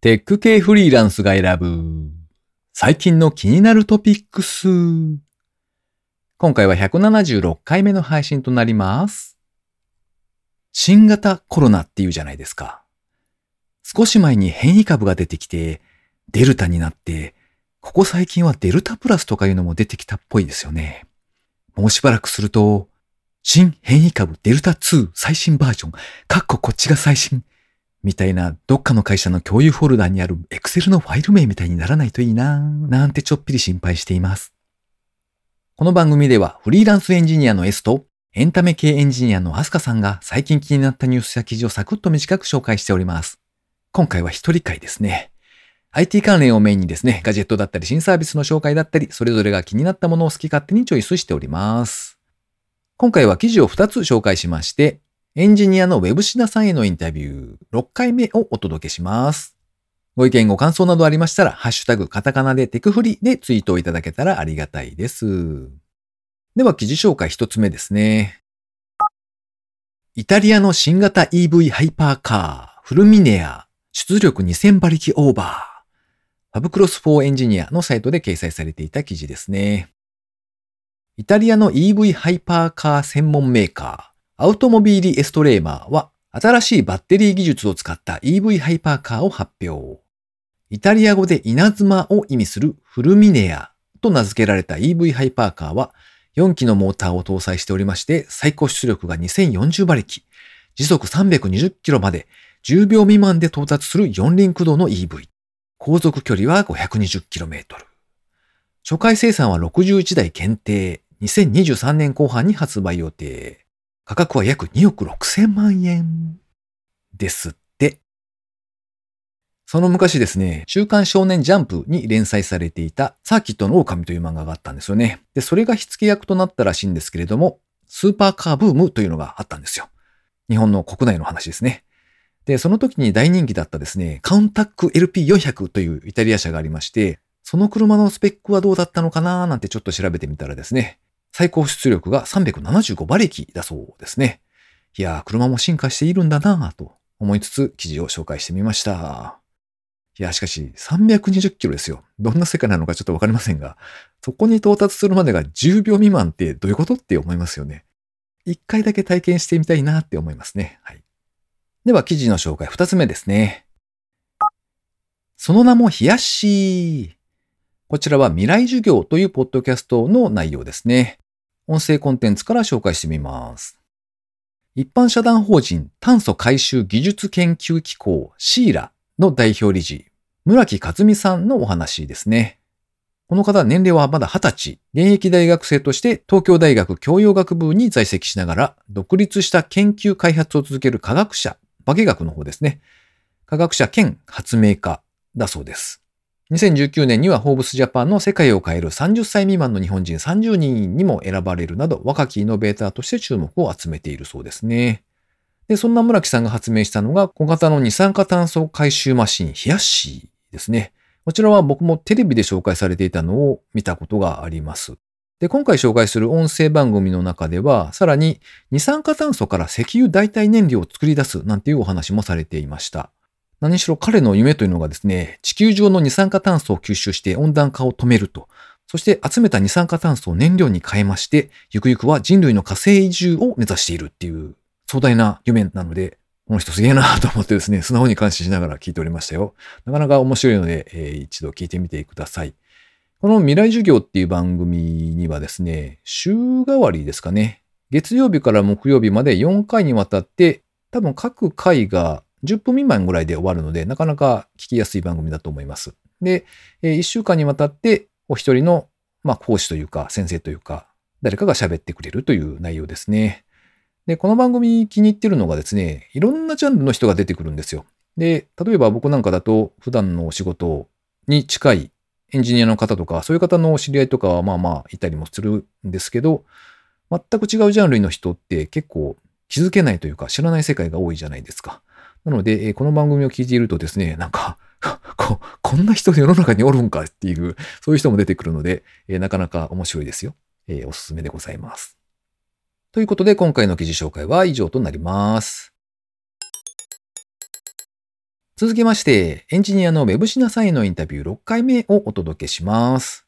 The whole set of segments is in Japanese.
テック系フリーランスが選ぶ最近の気になるトピックス。今回は176回目の配信となります。新型コロナっていうじゃないですか。少し前に変異株が出てきて、デルタになって、ここ最近はデルタプラスとかいうのも出てきたっぽいですよね。もうしばらくすると、新変異株デルタ2最新バージョン、かっここっちが最新みたいなどっかの会社の共有フォルダにある Excel のファイル名みたいにならないといいなぁ、なんてちょっぴり心配しています。この番組ではフリーランスエンジニアの S とエンタメ系エンジニアのアスカさんが最近気になったニュースや記事をサクッと短く紹介しております。今回は一人会ですね。IT 関連をメインにですね、ガジェットだったり新サービスの紹介だったり、それぞれが気になったものを好き勝手にチョイスしております。今回は記事を2つ紹介しまして、エンジニアのウェブシナさんへのインタビュー6回目をお届けします。ご意見ご感想などありましたら、ハッシュタグカタカナでテクフリでツイートをいただけたらありがたいです。では記事紹介一つ目ですね。イタリアの新型 EV ハイパーカー、フルミネア、出力2000馬力オーバー。ファブクロス4エンジニアのサイトで掲載されていた記事ですね。イタリアの EV ハイパーカー専門メーカー、アウトモビーリエストレーマーは新しいバッテリー技術を使った EV ハイパーカーを発表。イタリア語で稲妻を意味するフルミネアと名付けられた EV ハイパーカーは4機のモーターを搭載しておりまして最高出力が2040馬力、時速320キロまで10秒未満で到達する4輪駆動の EV。航続距離は 520km。初回生産は61台限定、2023年後半に発売予定。価格は約2億6千万円ですって。その昔ですね、週刊少年ジャンプに連載されていたサーキットの狼という漫画があったんですよね。で、それが火付け役となったらしいんですけれども、スーパーカーブームというのがあったんですよ。日本の国内の話ですね。で、その時に大人気だったですね、カウンタック LP400 というイタリア車がありまして、その車のスペックはどうだったのかななんてちょっと調べてみたらですね、最高出力が375馬力だそうですね。いやー、車も進化しているんだなぁと思いつつ記事を紹介してみました。いや、しかし320キロですよ。どんな世界なのかちょっとわかりませんが、そこに到達するまでが10秒未満ってどういうことって思いますよね。一回だけ体験してみたいなって思いますね。はい。では記事の紹介二つ目ですね。その名も冷やし。こちらは未来授業というポッドキャストの内容ですね。音声コンテンツから紹介してみます。一般社団法人炭素回収技術研究機構シーラの代表理事、村木和美さんのお話ですね。この方、年齢はまだ20歳、現役大学生として東京大学教養学部に在籍しながら、独立した研究開発を続ける科学者、化学の方ですね。科学者兼発明家だそうです。2019年にはホーブスジャパンの世界を変える30歳未満の日本人30人にも選ばれるなど若きイノベーターとして注目を集めているそうですね。で、そんな村木さんが発明したのが小型の二酸化炭素回収マシンヒヤッシーですね。こちらは僕もテレビで紹介されていたのを見たことがあります。で、今回紹介する音声番組の中では、さらに二酸化炭素から石油代替燃料を作り出すなんていうお話もされていました。何しろ彼の夢というのがですね、地球上の二酸化炭素を吸収して温暖化を止めると。そして集めた二酸化炭素を燃料に変えまして、ゆくゆくは人類の火星移住を目指しているっていう壮大な夢なので、この人すげえなと思ってですね、素直に感心しながら聞いておりましたよ。なかなか面白いので、えー、一度聞いてみてください。この未来授業っていう番組にはですね、週替わりですかね。月曜日から木曜日まで4回にわたって、多分各回が10分未満ぐらいで終わるので、なかなか聞きやすい番組だと思います。で、1週間にわたってお一人の、まあ、講師というか先生というか、誰かが喋ってくれるという内容ですね。で、この番組気に入ってるのがですね、いろんなジャンルの人が出てくるんですよ。で、例えば僕なんかだと普段のお仕事に近いエンジニアの方とか、そういう方の知り合いとかはまあまあいたりもするんですけど、全く違うジャンルの人って結構気づけないというか知らない世界が多いじゃないですか。なので、この番組を聞いているとですね、なんか こ、こんな人世の中におるんかっていう、そういう人も出てくるので、なかなか面白いですよ。おすすめでございます。ということで、今回の記事紹介は以上となります。続きまして、エンジニアの Web シナさんへのインタビュー6回目をお届けします。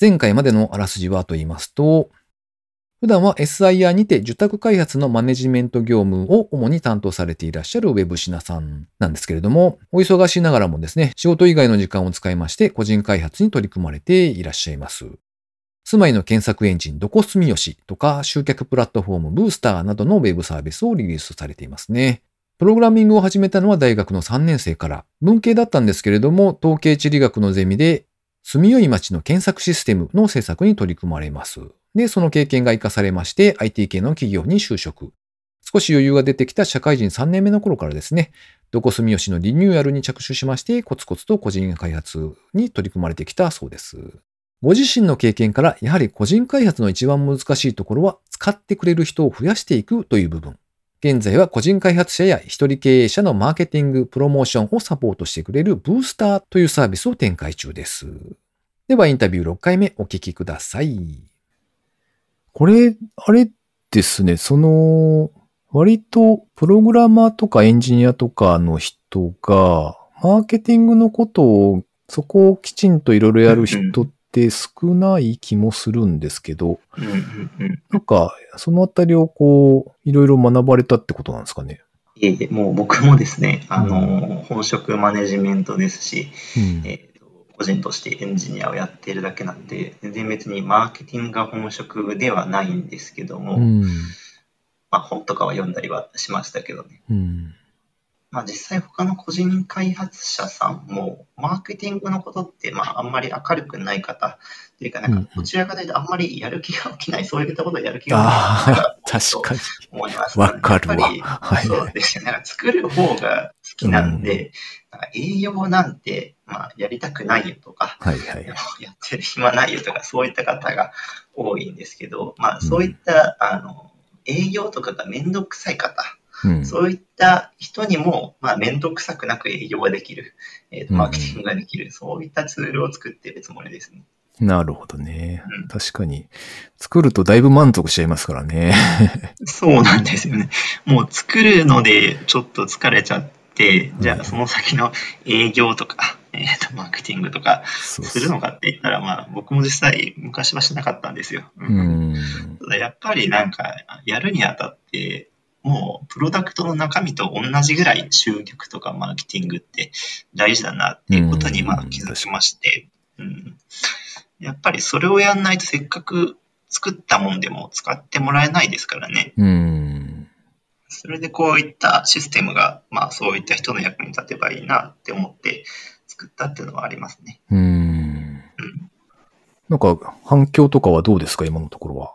前回までのあらすじはと言いますと、普段は SIR にて受託開発のマネジメント業務を主に担当されていらっしゃる Web シナさんなんですけれども、お忙しいながらもですね、仕事以外の時間を使いまして個人開発に取り組まれていらっしゃいます。住まいの検索エンジンどこ住吉とか集客プラットフォームブースターなどのウェブサービスをリリースされていますね。プログラミングを始めたのは大学の3年生から、文系だったんですけれども、統計地理学のゼミで、住良い町の検索システムの制作に取り組まれます。で、その経験が活かされまして、IT 系の企業に就職。少し余裕が出てきた社会人3年目の頃からですね、どこ住吉のリニューアルに着手しまして、コツコツと個人開発に取り組まれてきたそうです。ご自身の経験から、やはり個人開発の一番難しいところは、使ってくれる人を増やしていくという部分。現在は個人開発者や一人経営者のマーケティング、プロモーションをサポートしてくれるブースターというサービスを展開中です。ではインタビュー6回目お聞きください。これ、あれですね、その、割とプログラマーとかエンジニアとかの人が、マーケティングのことを、そこをきちんといろいろやる人って少ない気もするんですけど、うんうんうん。なんか、そのあたりをこう、いろいろ学ばれたってことなんですかね？いえいえ、もう僕もですね、あの、本職マネジメントですし、うん。個人としてエンジニアをやっているだけなんで、全然別にマーケティングが本職ではないんですけども、うん。まあ本とかは読んだりはしましたけどね。うん。まあ実際他の個人開発者さんも、マーケティングのことって、まああんまり明るくない方、っていうか、なんうんうんか、どちらかというとあんまりやる気が起きない、そういったことをやる気が起きない確かに。思います、わかるわはいそうですよね。作る方が好きなんで、なんか営業なんて、まあ、やりたくないよとか、はいはい。やってる暇ないよとか、そういった方が多いんですけど、まあ、そういった、あの、営業とかがめんどくさい方、うん。そういった人にも、まあ、めんどくさくなく営業ができる、えーマーケティングができる、そういったツールを作っているつもりですね。なるほどねうん。確かに。作るとだいぶ満足しちゃいますからね。そうなんですよね。もう作るのでちょっと疲れちゃって、じゃうんあその先の営業とか、えーと、マーケティングとかするのかって言ったら、まあ僕も実際昔はしなかったんですよ。うん。ただやっぱりなんかやるにあたって、もうプロダクトの中身と同じぐらい集客とかマーケティングって大事だなっていうことにうんまあ気づきまして、うん、やっぱりそれをやんないとせっかく作ったもんでも使ってもらえないですからね。うん。それでこういったシステムが、まあそういった人の役に立てばいいなって思って作ったっていうのはありますね。うん。うんなんか、反響とかはどうですか？今のところは。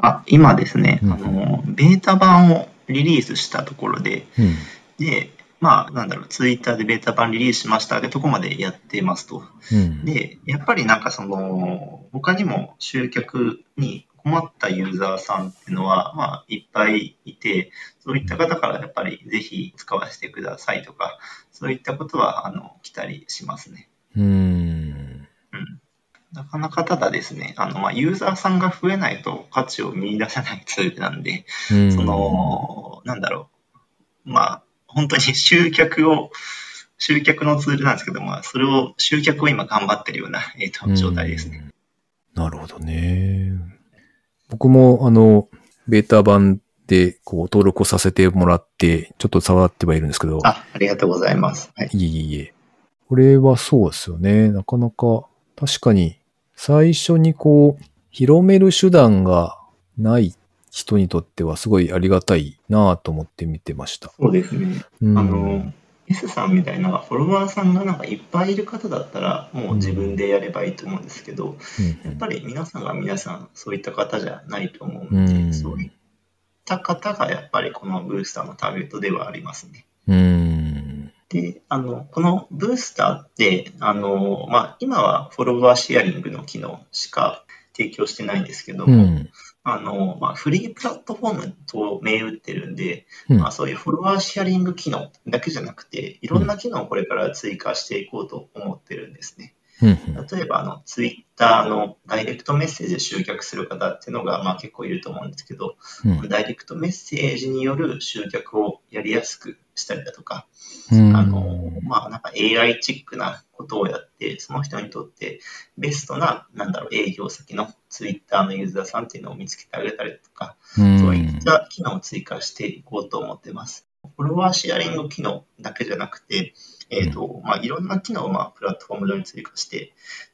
あ、今ですね、うんあの、ベータ版をリリースしたところで、うん。で、まあなんだろう、ツイッターでベータ版リリースしましたってとこまでやってますと。うん。で、やっぱりなんかその、他にも集客に困ったユーザーさんっていうのは、まあ、いっぱいいて、そういった方からやっぱりぜひ使わせてくださいとか、そういったことは、あの、来たりしますね。うん。うん。なかなかただですね、あの、まあ、ユーザーさんが増えないと価値を見出せないツールなんで、うんそ、の、なんだろう。まあ、本当に 集客を、集客のツールなんですけど、まあ、それを、集客を今頑張ってるような、えっ、と、状態ですね。うん。なるほどね。僕も、あの、ベータ版で、こう、登録をさせてもらって、ちょっと触ってはいるんですけど、あ、ありがとうございます。はい。いえいえいえ。これはそうですよね。なかなか、確かに、最初にこう、広める手段がない人にとってはすごいありがたいなぁと思って見てました。そうですね。うん、あの、S さんみたいなフォロワーさんがなんかいっぱいいる方だったら、もう自分でやればいいと思うんですけど、うんやっぱり皆さんが皆さんそういった方じゃないと思うので、うんそういった方がやっぱりこのブースターのターゲットではありますね。うん。で、あの、このブースターって、あの、まあ、今はフォロワーシェアリングの機能しか提供してないんですけども、うん。あの、まあ、フリープラットフォームと銘打ってるんで、うんまあ、そういうフォロワーシェアリング機能だけじゃなくて、いろんな機能をこれから追加していこうと思ってるんですね。例えば、あの、ツイッターのダイレクトメッセージで集客する方っていうのが、まあ結構いると思うんですけど、うん。ダイレクトメッセージによる集客をやりやすくしたりだとか、うん。あの、まあなんか AI チックなことをやって、その人にとってベストな、なんだろう、営業先のツイッターのユーザーさんっていうのを見つけてあげたりとか、うん。そういった機能を追加していこうと思ってます。フォロワーシェアリング機能だけじゃなくて、えっ、と、まあ、いろんな機能を、まあ、プラットフォーム上に追加して、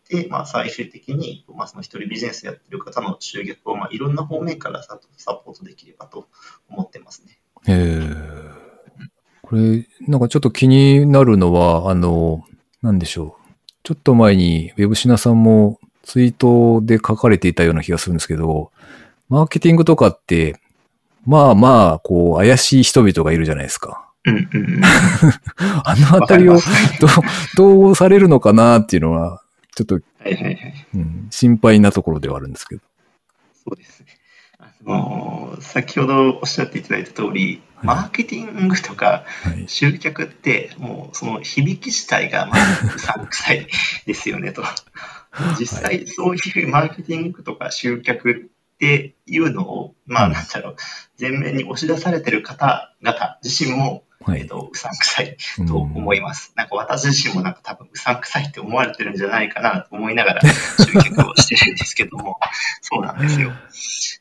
で、まあ、最終的に、まあ、その一人ビジネスやってる方の集客を、まあ、いろんな方面からササポートできればと思ってますね。へえ。これ、なんかちょっと気になるのは、あの、なんでしょう。ちょっと前に、ウェブシナさんもツイートで書かれていたような気がするんですけど、マーケティングとかって、まあまあ、こう、怪しい人々がいるじゃないですか。うんうんうん。あのあたりをどう、どうされるのかなっていうのは、ちょっと、はいはいはい。うん、心配なところではあるんですけど。そうですね。あの先ほどおっしゃっていただいた通り、はいマーケティングとかはい。集客って、もうその響き自体がまあうさんくさいですよねと。実際そういうマーケティングとか集客っていうのを、まあなんだろう、前面に押し出されてる方々自身も、はい。えっと、うさんくさいと思います。なんか私自身もなんか多分うさんくさいって思われてるんじゃないかなと思いながら 集客をしてるんですけども、そうなんですよ。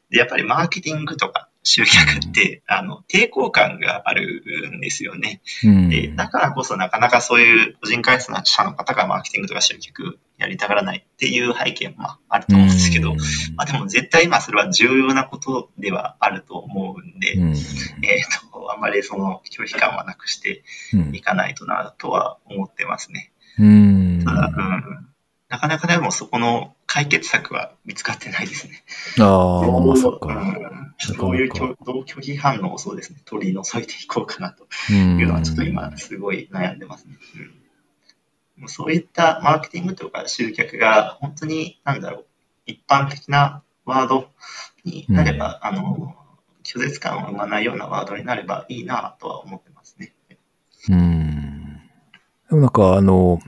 で、やっぱりマーケティングとか集客って、あの、抵抗感があるんですよね。うん。で、だからこそなかなかそういう個人開発者の方がマーケティングとか集客やりたがらないっていう背景もまああると思うんですけど、うんまあでも絶対今それは重要なことではあると思うんで、うんえっ、と、まりその拒否感はなくしてうんいかないとなとは思ってますね。うん。ただ、うん、なかなかでもそこの解決策は見つかってないですね。ああ、まあそっうか。んどういうなかな拒どう拒否反応をそうですね、取り除いていこうかなとうんいうのはちょっと今すごい悩んでますね。うんそういったマーケティングとか集客が本当に、なんだろう、一般的なワードになれば、あの、拒絶感を生まないようなワードになればいいなとは思ってますね。うん。でもなんかあの、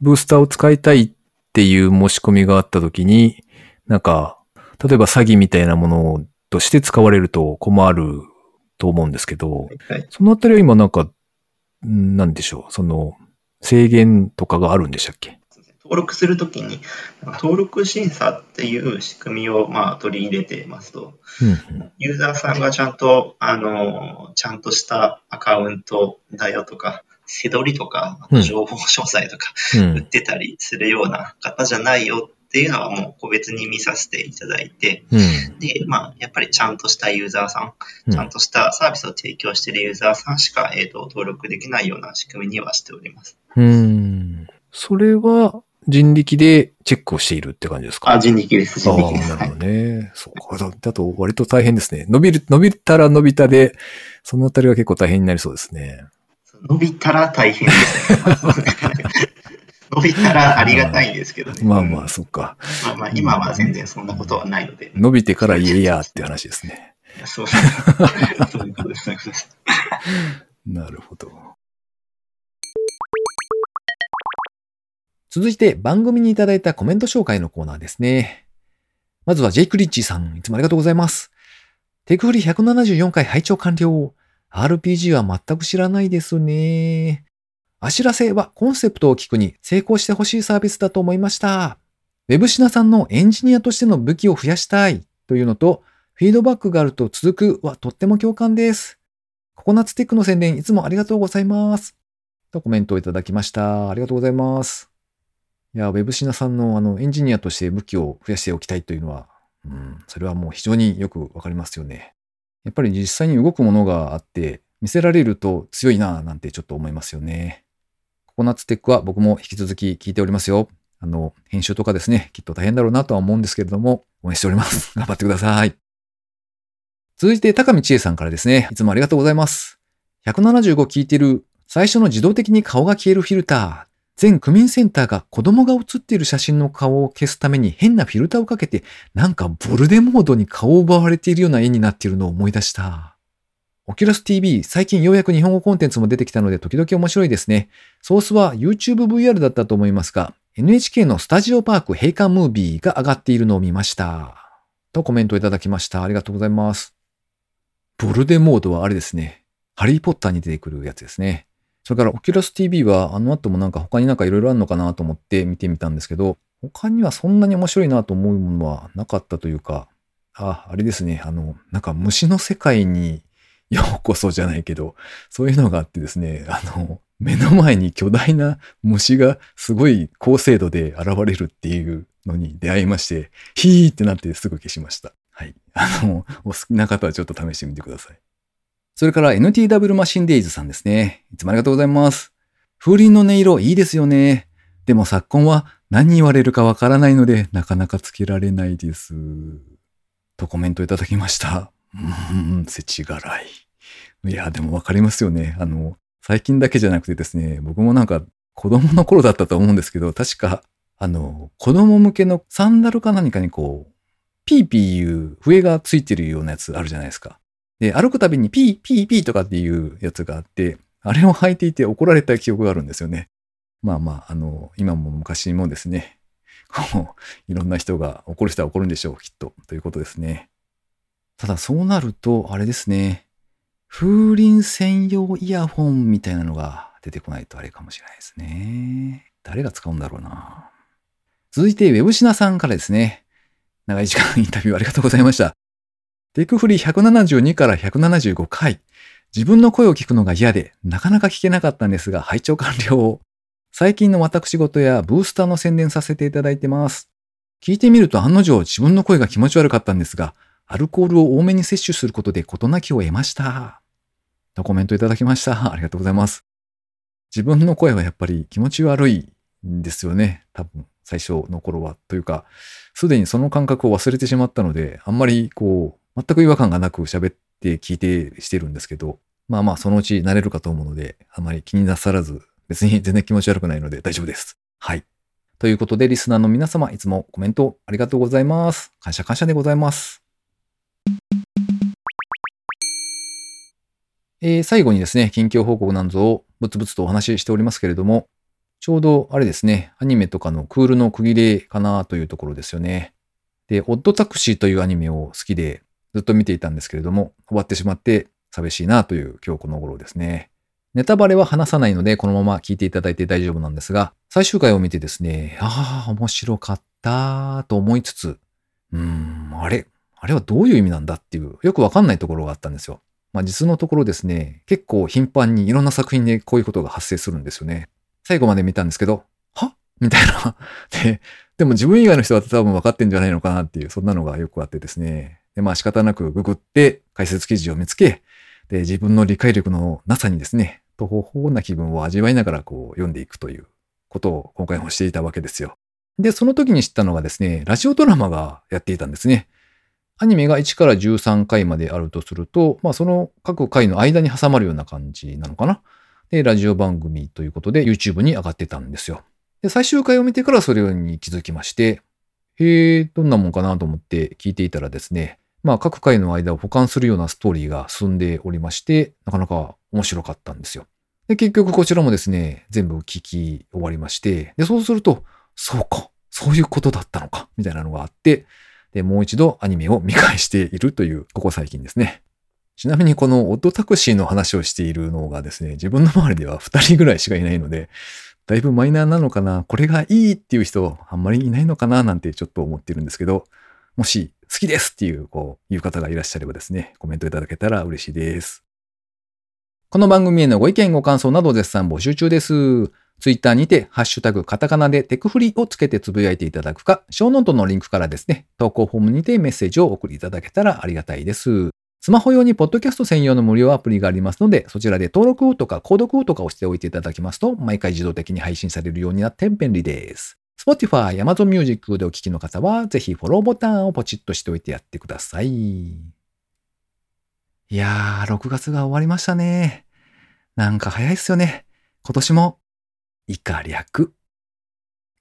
ブースターを使いたいっていう申し込みがあったときに、なんか、例えば詐欺みたいなものとして使われると困ると思うんですけど、はい。そのあたりは今なんか、んなんでしょう、その、制限とかがあるんでしたっけ？登録するときに、登録審査っていう仕組みをまあ取り入れていますと、うんユーザーさんがちゃんと、あの、ちゃんとしたアカウントだよとか、背取りとか、あと情報詳細とか、うん。売ってたりするような方じゃないよっていうのはもう個別に見させていただいて、うん。で、まあ、やっぱりちゃんとしたユーザーさ、うんんちゃんとしたサービスを提供しているユーザーさんしか、えっ、と、登録できないような仕組みにはしております。うん。それは人力でチェックをしているって感じですか？あ、人力です、人力です。はいなるほどね。そうか。だだと割と大変ですね。伸びる、伸びたら伸びたで、そのあたりは結構大変になりそうですね。伸びたら大変ですね。伸びたらありがたいんですけどね。まあまあ、そっか。まあまあ、今は全然そんなことはないので。伸びてから言えやって話ですね。そうです。そう。そういうことです。なるほど。続いて番組にいただいたコメント紹介のコーナーですね。まずはジェイク・リッチーさん、いつもありがとうございます。テクフリ174回拝聴完了。RPG は全く知らないですね。あしらせはコンセプトを聞くに成功してほしいサービスだと思いました。ウェブシナさんのエンジニアとしての武器を増やしたいというのと、フィードバックがあると続くはとっても共感です。ココナッツテックの宣伝いつもありがとうございます。とコメントをいただきました。ありがとうございます。いや、ウェブシナさんのあのエンジニアとして武器を増やしておきたいというのは、うん、それはもう非常によくわかりますよね。やっぱり実際に動くものがあって、見せられると強いなぁなんてちょっと思いますよね。ココナッツテックは僕も引き続き聞いておりますよ。あの、編集とかですね、きっと大変だろうなとは思うんですけれども、応援しております。頑張ってください。続いて、高見千恵さんからですね、いつもありがとうございます。175聞いてる、最初の自動的に顔が消えるフィルター。全区民センターが子供が写っている写真の顔を消すために変なフィルターをかけて、なんかボルデモードに顔を奪われているような絵になっているのを思い出した。オキュラス TV、最近ようやく日本語コンテンツも出てきたので時々面白いですね。ソースは YouTube VR だったと思いますが、NHK のスタジオパーク閉館ムービーが上がっているのを見ました。とコメントいただきました。ありがとうございます。ボルデモートはあれですね。ハリーポッターに出てくるやつですね。それから、オキュラス TV は、あの後もなんか他になんかいろいろあるのかなと思って見てみたんですけど、他にはそんなに面白いなと思うものはなかったというか、あ、あれですね。あの、なんか虫の世界にようこそじゃないけど、そういうのがあってですね、あの、目の前に巨大な虫がすごい高精度で現れるっていうのに出会いまして、ヒーってなってすぐ消しました。はい。あの、お好きな方はちょっと試してみてください。それから NTW マシンデイズさんですね。いつもありがとうございます。風鈴の音色いいですよね。でも昨今は何言われるかわからないので、なかなかつけられないです。とコメントいただきました。うーん、せちがらい。いや、でもわかりますよね。あの、最近だけじゃなくてですね、僕もなんか子供の頃だったと思うんですけど、確か、あの、子供向けのサンダルか何かにこう、ピーピーいう笛がついてるようなやつあるじゃないですか。で、歩くたびにピーピーピーとかっていうやつがあって、あれを履いていて怒られた記憶があるんですよね。まあまあ、あの、今も昔もですね、こう、いろんな人が怒る人は怒るんでしょう、きっと。ということですね。ただそうなると、あれですね。風鈴専用イヤホンみたいなのが出てこないとあれかもしれないですね。誰が使うんだろうな。続いて、ウェブシナさんからですね。長い時間インタビューありがとうございました。テイクフリー172から175回。自分の声を聞くのが嫌で、なかなか聞けなかったんですが、拝聴完了。最近の私事やブースターの宣伝させていただいてます。聞いてみると案の定自分の声が気持ち悪かったんですが、アルコールを多めに摂取することで事なきを得ました。とコメントいただきました。ありがとうございます。自分の声はやっぱり気持ち悪いんですよね。多分、最初の頃は。というか、すでにその感覚を忘れてしまったので、あんまりこう、全く違和感がなく喋って聞いてしてるんですけど、まあまあそのうち慣れるかと思うので、あまり気になさらず、別に全然気持ち悪くないので大丈夫です。はい。ということで、リスナーの皆様、いつもコメントありがとうございます。感謝感謝でございます。えー最後にですね、近況報告なんぞをぶつぶつとお話ししておりますけれども、ちょうどあれですね、アニメとかのクールの区切れかなというところですよね。で、オッドタクシーというアニメを好きでずっと見ていたんですけれども、終わってしまって寂しいなという今日この頃ですね。ネタバレは話さないので、このまま聞いていただいて大丈夫なんですが、最終回を見てですね、ああ、面白かったと思いつつ、うーん、あれあれはどういう意味なんだっていう、よくわかんないところがあったんですよ。まあ実のところですね、結構頻繁にいろんな作品でこういうことが発生するんですよね。最後まで見たんですけど、はみたいな。で、でも自分以外の人は多分分かってんじゃないのかなっていう、そんなのがよくあってですね。で、まあ仕方なくググって解説記事を見つけ、で、自分の理解力のなさにですね、途方法な気分を味わいながらこう読んでいくということを今回もしていたわけですよ。で、その時に知ったのがですね、ラジオドラマがやっていたんですね。アニメが1から13回まであるとすると、まあその各回の間に挟まるような感じなのかな。で、ラジオ番組ということで YouTube に上がってたんですよ。で、最終回を見てからそれに気づきまして、へえ、どんなもんかなと思って聞いていたらですね、まあ各回の間を補完するようなストーリーが進んでおりまして、なかなか面白かったんですよ。で、結局こちらもですね、全部聞き終わりまして、で、そうすると、そうか、そういうことだったのか、みたいなのがあって、で、もう一度アニメを見返しているという、ここ最近ですね。ちなみにこのオッドタクシーの話をしているのがですね、自分の周りでは2人ぐらいしかいないので、だいぶマイナーなのかな、これがいいっていう人あんまりいないのかななんてちょっと思ってるんですけど、もし好きですっていう、こう、いう方がいらっしゃればですね、コメントいただけたら嬉しいです。この番組へのご意見ご感想など絶賛募集中です。ツイッターにて、ハッシュタグ、カタカナでテクフリをつけてつぶやいていただくか、ショーノートのリンクからですね、投稿フォームにてメッセージを送りいただけたらありがたいです。スマホ用にポッドキャスト専用の無料アプリがありますので、そちらで登録とか購読とかをしておいていただきますと、毎回自動的に配信されるようになって便利です。Spotify、Amazon Music でお聴きの方は、ぜひフォローボタンをポチッとしておいてやってください。いやー、6月が終わりましたね。なんか早いっすよね。今年も、以下略。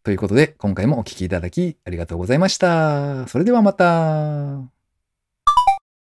ということで、今回もお聴きいただきありがとうございました。それではまた。